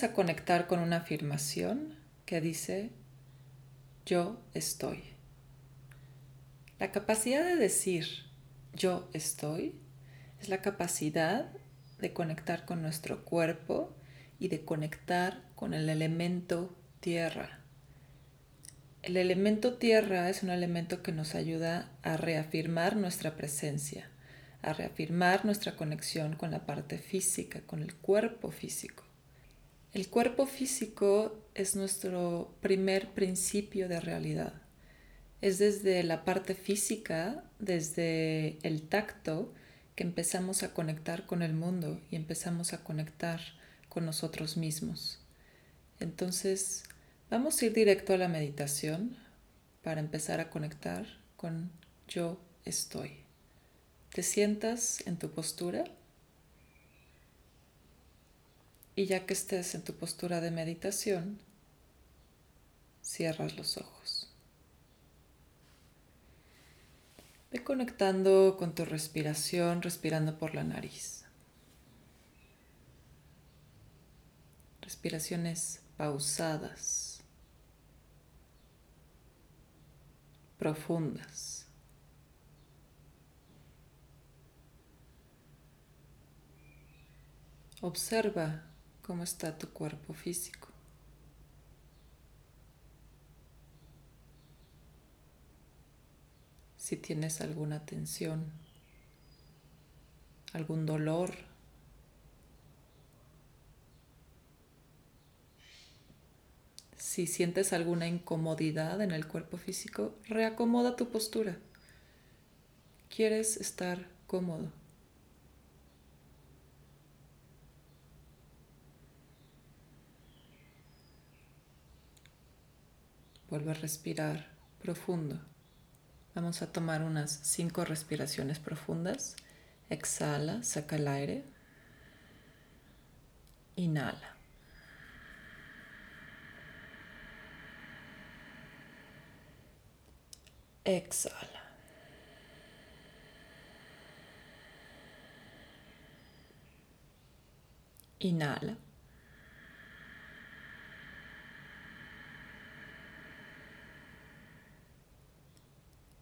A conectar con una afirmación que dice, yo estoy. La capacidad de decir yo estoy es la capacidad de conectar con nuestro cuerpo y de conectar con el elemento tierra. El elemento tierra es un elemento que nos ayuda a reafirmar nuestra presencia, a reafirmar nuestra conexión con la parte física, con el cuerpo físico. El cuerpo físico es nuestro primer principio de realidad. Es desde la parte física, desde el tacto, que empezamos a conectar con el mundo y empezamos a conectar con nosotros mismos. Entonces, vamos a ir directo a la meditación para empezar a conectar con yo estoy. Te sientas en tu postura y ya que estés en tu postura de meditación, cierras los ojos. Ve conectando con tu respiración, respirando por la nariz. Respiraciones pausadas, profundas. Observa cómo está tu cuerpo físico. Si tienes alguna tensión, algún dolor, si sientes alguna incomodidad en el cuerpo físico, reacomoda tu postura. Quieres estar cómodo. Vuelve a respirar profundo. Vamos a tomar unas cinco respiraciones profundas. Exhala, saca el aire. Inhala. Exhala. Inhala.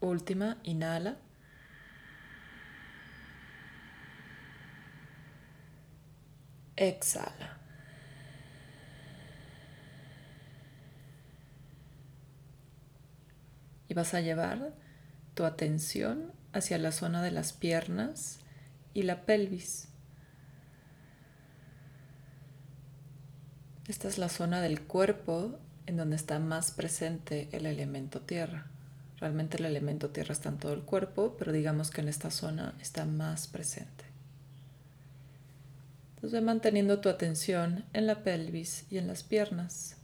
Última, inhala. Exhala. Y vas a llevar tu atención hacia la zona de las piernas y la pelvis. Esta es la zona del cuerpo en donde está más presente el elemento tierra. Realmente el elemento tierra está en todo el cuerpo, pero digamos que en esta zona está más presente. Entonces ve manteniendo tu atención en la pelvis y en las piernas,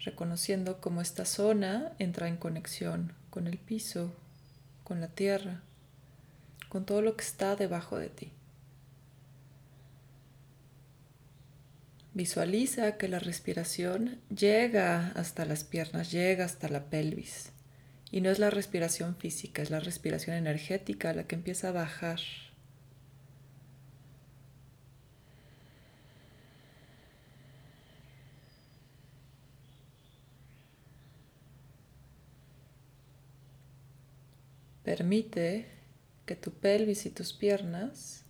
reconociendo cómo esta zona entra en conexión con el piso, con la tierra, con todo lo que está debajo de ti. Visualiza que la respiración llega hasta las piernas, llega hasta la pelvis. Y no es la respiración física, es la respiración energética la que empieza a bajar. Permite que tu pelvis y tus piernas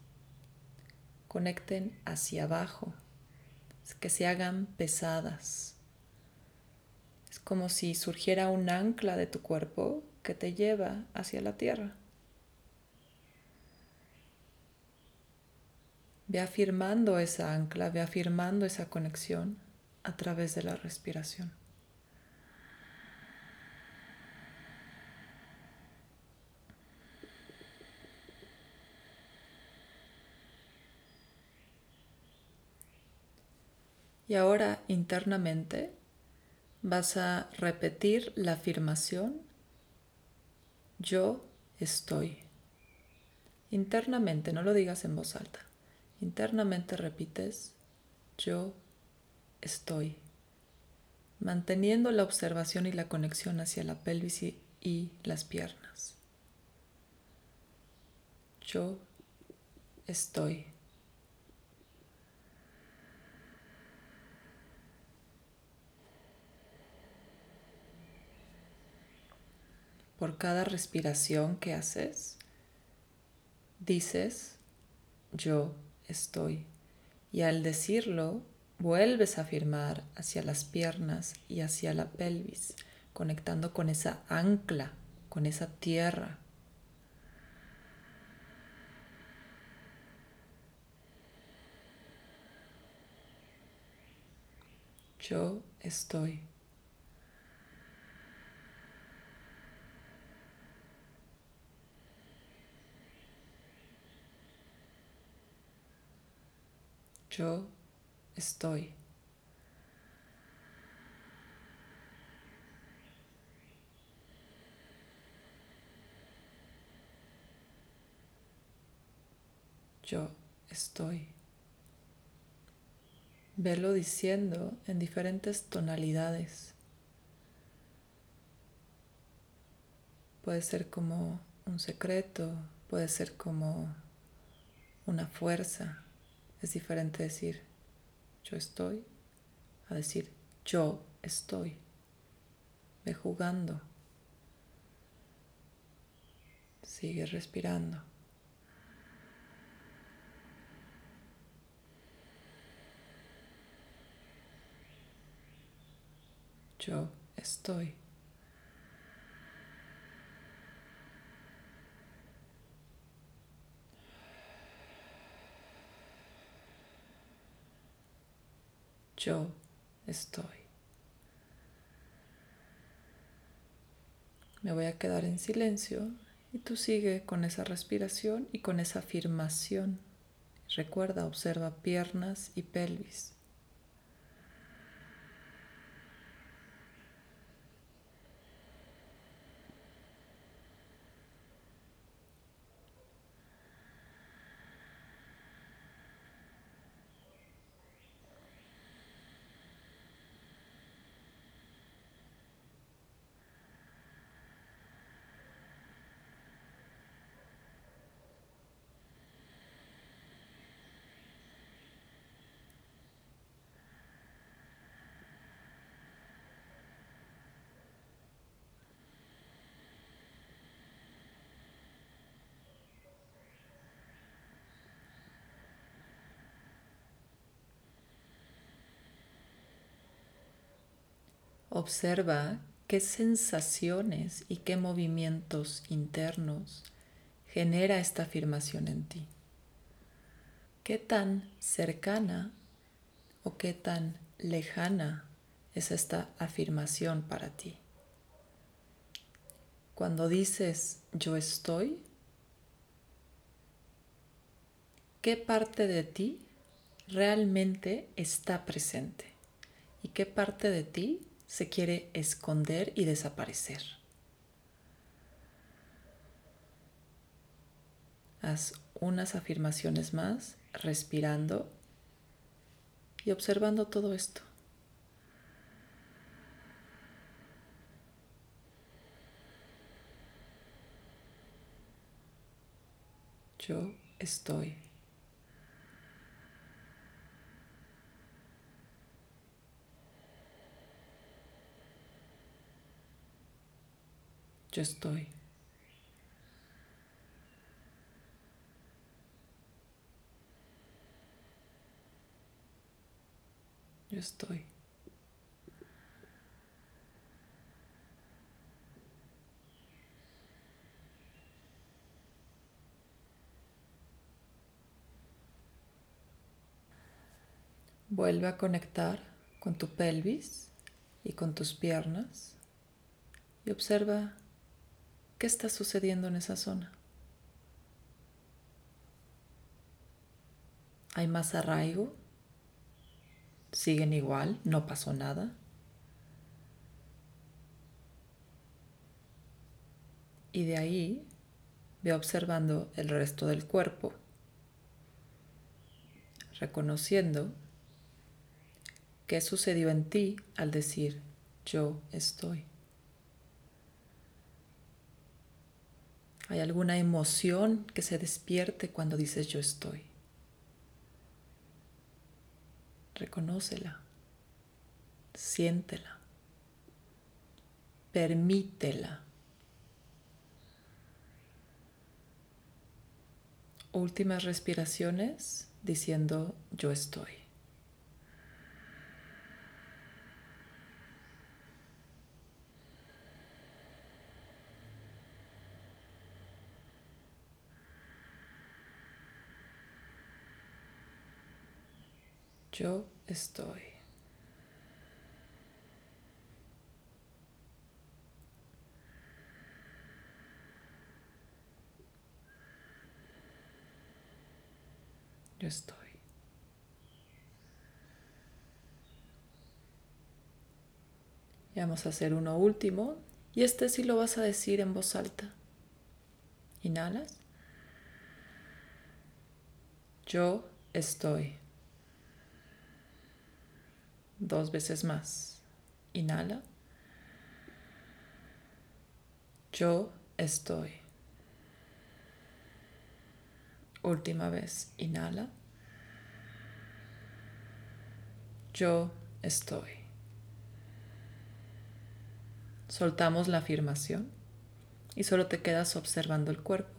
conecten hacia abajo, que se hagan pesadas como si surgiera un ancla de tu cuerpo que te lleva hacia la tierra. Ve afirmando esa ancla, ve afirmando esa conexión a través de la respiración. Y ahora internamente vas a repetir la afirmación yo estoy. Internamente, no lo digas en voz alta. Internamente repites yo estoy, manteniendo la observación y la conexión hacia la pelvis y, las piernas. Yo estoy. Por cada respiración que haces, dices, yo estoy. Y al decirlo, vuelves a afirmar hacia las piernas y hacia la pelvis, conectando con esa ancla, con esa tierra. Yo estoy. Yo estoy. Yo estoy. Velo diciendo en diferentes tonalidades. Puede ser como un secreto, puede ser como una fuerza. Es diferente decir yo estoy a decir yo estoy. Ve jugando. Sigue respirando. Yo estoy. Yo estoy. Me voy a quedar en silencio y tú sigue con esa respiración y con esa afirmación. Recuerda, observa piernas y pelvis. Observa qué sensaciones y qué movimientos internos genera esta afirmación en ti. ¿Qué tan cercana o qué tan lejana es esta afirmación para ti? Cuando dices yo estoy, ¿qué parte de ti realmente está presente? ¿Y qué parte de ti se quiere esconder y desaparecer. Haz unas afirmaciones más, respirando y observando todo esto. Yo estoy. Yo estoy. Yo estoy. Vuelve a conectar con tu pelvis y con tus piernas y observa ¿Qué está sucediendo en esa zona? ¿Hay más arraigo? siguen igual, no pasó nada. Y de ahí ve observando el resto del cuerpo, reconociendo qué sucedió en ti al decir yo estoy. ¿Hay alguna emoción que se despierte cuando dices yo estoy? Reconócela, siéntela, permítela. Últimas respiraciones diciendo yo estoy. Yo estoy. Yo estoy. Y vamos a hacer uno último. Y este sí lo vas a decir en voz alta. Inhalas. Yo estoy. Dos veces más. Inhala. Yo estoy. Última vez. Inhala. Yo estoy. Soltamos la afirmación y solo te quedas observando el cuerpo.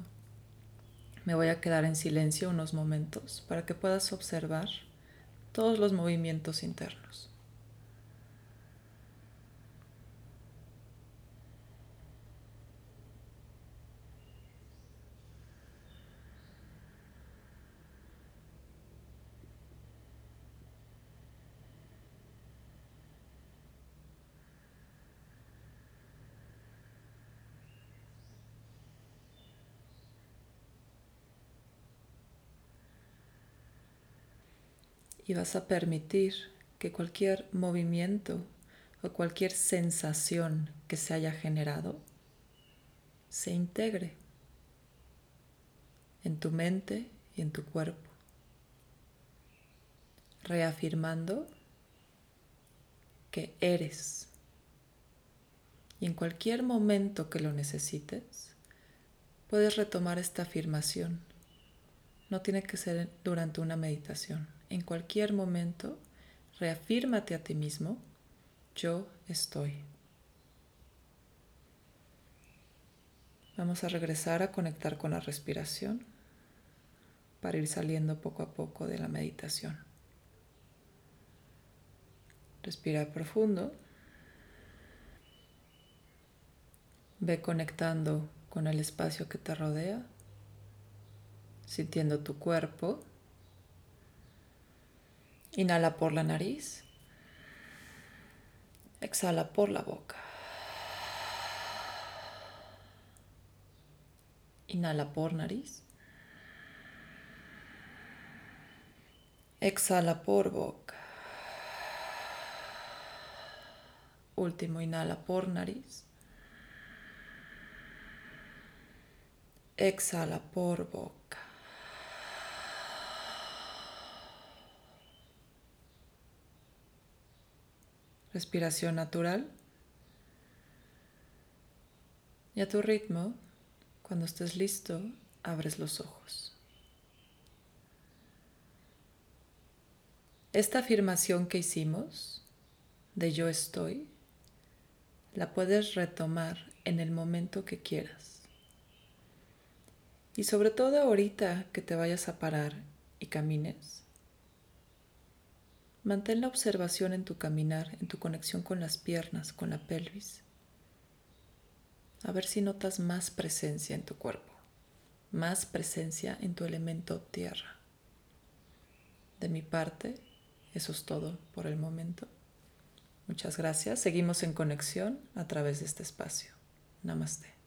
Me voy a quedar en silencio unos momentos para que puedas observar todos los movimientos internos. Y vas a permitir que cualquier movimiento o cualquier sensación que se haya generado se integre en tu mente y en tu cuerpo, reafirmando que eres. Y en cualquier momento que lo necesites, puedes retomar esta afirmación. No tiene que ser durante una meditación en cualquier momento, reafírmate a ti mismo, yo estoy. Vamos a regresar a conectar con la respiración para ir saliendo poco a poco de la meditación. Respira profundo. Ve conectando con el espacio que te rodea, sintiendo tu cuerpo Inhala por la nariz. Exhala por la boca. Inhala por nariz. Exhala por boca. Último, inhala por nariz. Exhala por boca. Respiración natural. Y a tu ritmo, cuando estés listo, abres los ojos. Esta afirmación que hicimos de yo estoy, la puedes retomar en el momento que quieras. Y sobre todo ahorita que te vayas a parar y camines, Mantén la observación en tu caminar, en tu conexión con las piernas, con la pelvis. A ver si notas más presencia en tu cuerpo, más presencia en tu elemento tierra. De mi parte, eso es todo por el momento. Muchas gracias. Seguimos en conexión a través de este espacio. Namaste.